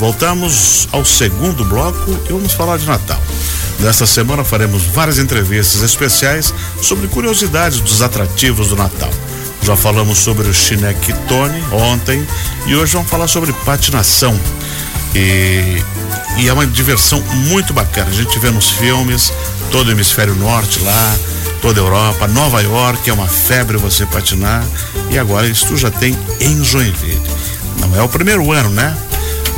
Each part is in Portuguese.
Voltamos ao segundo bloco e vamos falar de Natal. Nesta semana faremos várias entrevistas especiais sobre curiosidades dos atrativos do Natal. Já falamos sobre o Chineque Tony ontem e hoje vamos falar sobre patinação. E, e é uma diversão muito bacana. A gente vê nos filmes, todo o hemisfério norte lá, toda a Europa, Nova York, é uma febre você patinar. E agora isso já tem em Joinville. Não é o primeiro ano, né?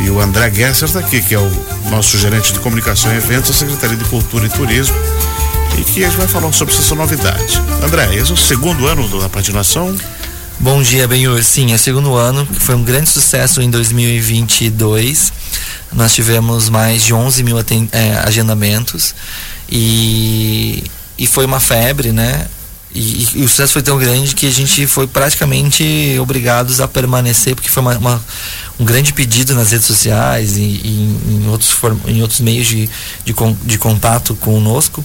E o André Gesser está aqui, que é o nosso gerente de comunicação e eventos da Secretaria de Cultura e Turismo, e que a gente vai falar sobre essa novidade. André, esse é o segundo ano da patinação? Bom dia, Benhur. Sim, é o segundo ano, que foi um grande sucesso em 2022. Nós tivemos mais de 11 mil é, agendamentos e, e foi uma febre, né? E, e, o sucesso foi tão grande que a gente foi praticamente obrigados a permanecer, porque foi uma, uma um grande pedido nas redes sociais e, e em, outros, em outros meios de, de, de contato conosco,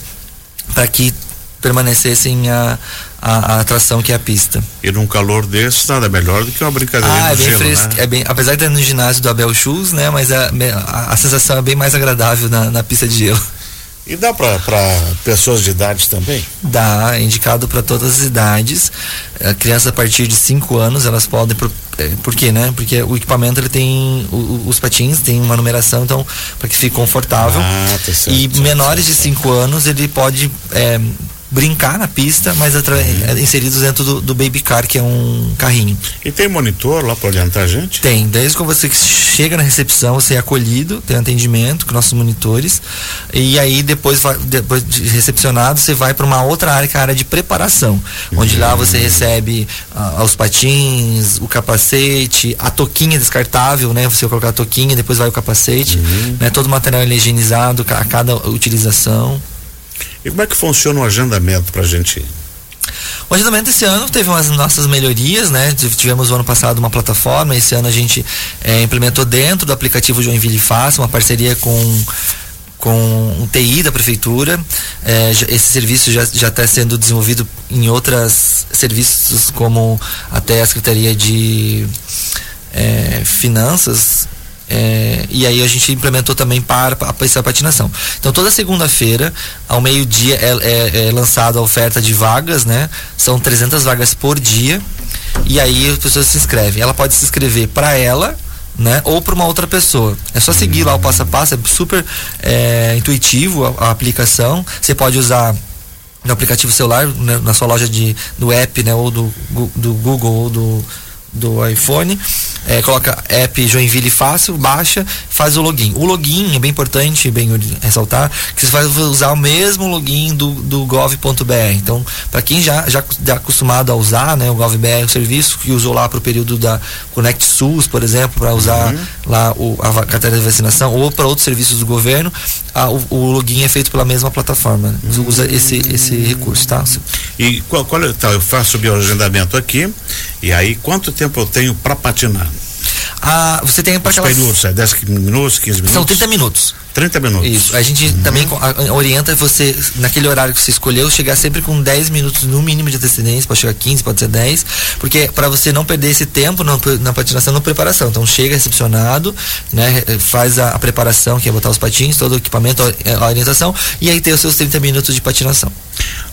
para que permanecessem a, a, a, atração que é a pista. E num calor desse, nada melhor do que uma brincadeira ah, é bem gelo, fresco, né? é bem, apesar de estar no ginásio do Abel Shoes, né, mas a, a, a sensação é bem mais agradável na, na pista de gelo. E dá para pessoas de idade também? Dá, é indicado para todas as idades. A criança a partir de 5 anos, elas podem. Por, é, por quê, né? Porque o equipamento ele tem. O, os patins tem uma numeração, então, para que fique confortável. Ah, tá certo, e menores certo, de 5 anos, ele pode. É, brincar na pista, mas uhum. inseridos dentro do, do, baby car, que é um carrinho. E tem monitor lá para orientar a gente? Tem, desde que você chega na recepção, você é acolhido, tem atendimento com nossos monitores, e aí depois, depois de recepcionado, você vai para uma outra área, que é a área de preparação, uhum. onde lá você recebe uh, os patins, o capacete, a toquinha descartável, né? Você colocar a toquinha, depois vai o capacete, uhum. né? Todo o material higienizado a cada utilização. E como é que funciona o agendamento para a gente? O agendamento esse ano teve umas nossas melhorias, né? Tivemos o ano passado uma plataforma, esse ano a gente é, implementou dentro do aplicativo Joinville Fácil uma parceria com com um TI da prefeitura. É, esse serviço já está sendo desenvolvido em outros serviços, como até a Secretaria de é, Finanças é, e aí a gente implementou também para a patinação. Então toda segunda-feira, ao meio-dia, é, é, é lançada a oferta de vagas, né? São 300 vagas por dia. E aí as pessoas se inscrevem. Ela pode se inscrever para ela, né? Ou para uma outra pessoa. É só seguir lá o passo a passo, é super é, intuitivo a, a, aplicação. Você pode usar no aplicativo celular, né? na sua loja de, do app, né? Ou do, do Google ou do do iPhone, é, coloca app Joinville Fácil, baixa, faz o login. O login é bem importante, bem ressaltar, que você vai usar o mesmo login do, do gov.br. Então, para quem já já está acostumado a usar, né, o gov.br, o serviço que usou lá para o período da Connect SUS, por exemplo, para usar uhum. lá o, a carteira de vacinação ou para outros serviços do governo, a, o, o, login é feito pela mesma plataforma. Né? Usa esse esse recurso, tá? E qual, qual é, tá, eu faço o meu agendamento aqui e aí quanto tempo eu tenho para patinar? Ah, você tem para aquelas... períodos, é 10 minutos, 15 minutos? São 30 minutos. 30 minutos. Isso. A gente uhum. também orienta você, naquele horário que você escolheu, chegar sempre com 10 minutos no mínimo de antecedência, pode chegar 15, pode ser 10, porque para você não perder esse tempo na, na patinação, na preparação. Então chega recepcionado, né, faz a, a, preparação, que é botar os patins, todo o equipamento, a, a orientação, e aí tem os seus 30 minutos de patinação.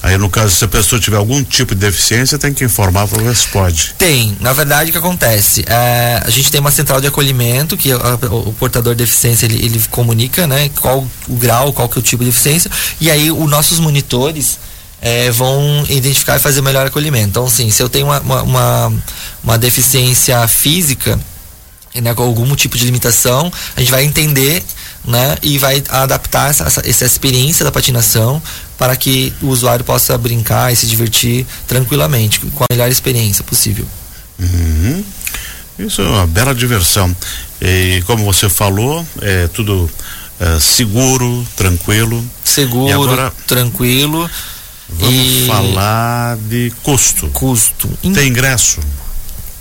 Aí, no caso, se a pessoa tiver algum tipo de deficiência, tem que informar para ver se pode. Tem. Na verdade, o que acontece? É, a gente tem uma central de acolhimento que a, o, portador de deficiência ele, ele comunica, né? Qual o grau, qual que é o tipo de deficiência. E aí, os nossos monitores é, vão identificar e fazer o melhor acolhimento. Então, assim, se eu tenho uma, uma, uma, uma deficiência física, né, com algum tipo de limitação, a gente vai entender né, e vai adaptar essa, essa experiência da patinação para que o usuário possa brincar e se divertir tranquilamente, com a melhor experiência possível. Uhum. Isso é uma bela diversão. E como você falou, é tudo é, seguro, tranquilo. Seguro, agora, Vamos e... falar de custo. Custo. Tem ingresso?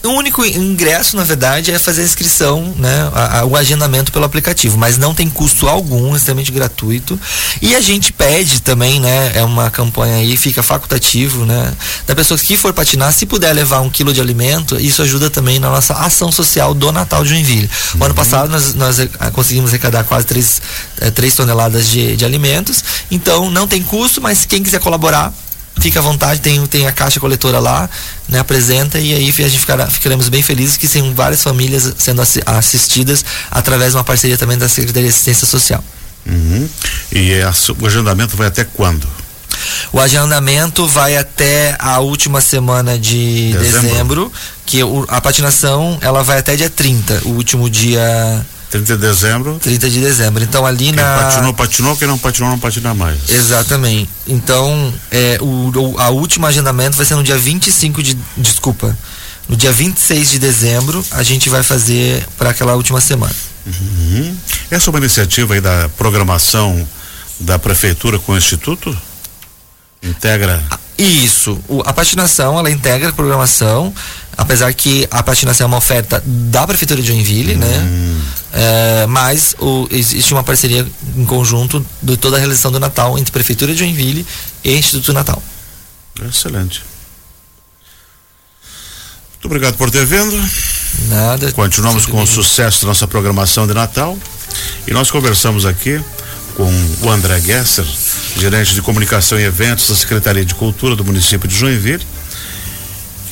O único ingresso, na verdade, é fazer a inscrição, né? A, a, o agendamento pelo aplicativo, mas não tem custo algum, é extremamente gratuito. E a gente pede também, né? É uma campanha aí, fica facultativo, né? Da pessoa que for patinar, se puder levar um quilo de alimento, isso ajuda também na nossa ação social do Natal de Joinville. O uhum. ano passado nós, nós eh, conseguimos arrecadar quase 3, 3 eh, toneladas de, de alimentos. Então não tem custo, mas quem quiser colaborar, fica à vontade, tem, tem a caixa coletora lá, né, apresenta e aí a gente ficará, ficaremos bem felizes que tem várias famílias sendo assistidas através de uma parceria também da Secretaria de Assistência Social. Uhum. E a, o agendamento vai até quando? O agendamento vai até a última semana de dezembro, dezembro que a patinação ela vai até dia 30, o último dia 30 de dezembro. 30 de dezembro. Então ali quem na. Patinou, patinou, quem não patinou, não patina mais. Exatamente. Então, é, o, o, a última agendamento vai ser no dia 25 de. Desculpa. No dia 26 de dezembro, a gente vai fazer para aquela última semana. Uhum. Essa é uma iniciativa aí da programação da prefeitura com o instituto? Integra. Isso. O, a patinação, ela integra a programação, apesar que a patinação é uma oferta da prefeitura de Joinville, né? hum. né? É, mas o, existe uma parceria em conjunto de toda a realização do Natal entre Prefeitura de Joinville e Instituto Natal. Excelente. Muito obrigado por ter vindo. Nada. Continuamos com o sucesso da nossa programação de Natal. E nós conversamos aqui com o André Gesser, gerente de comunicação e eventos da Secretaria de Cultura do município de Joinville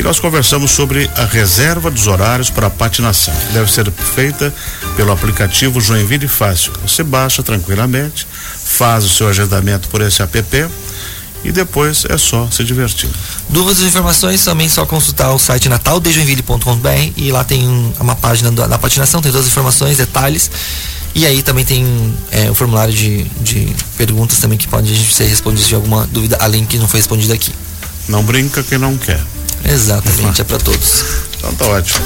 e nós conversamos sobre a reserva dos horários para a patinação, que deve ser feita pelo aplicativo Joinville Fácil. Você baixa tranquilamente, faz o seu agendamento por esse app e depois é só se divertir. Dúvidas informações também só consultar o site nataldejoinville.com.br e lá tem uma página da, patinação, tem todas as informações, detalhes. E aí também tem é, o formulário de, de perguntas também que pode ser respondido se alguma dúvida além que não foi respondida aqui. Não brinca quem não quer. Exatamente, é para todos. Então tá ótimo.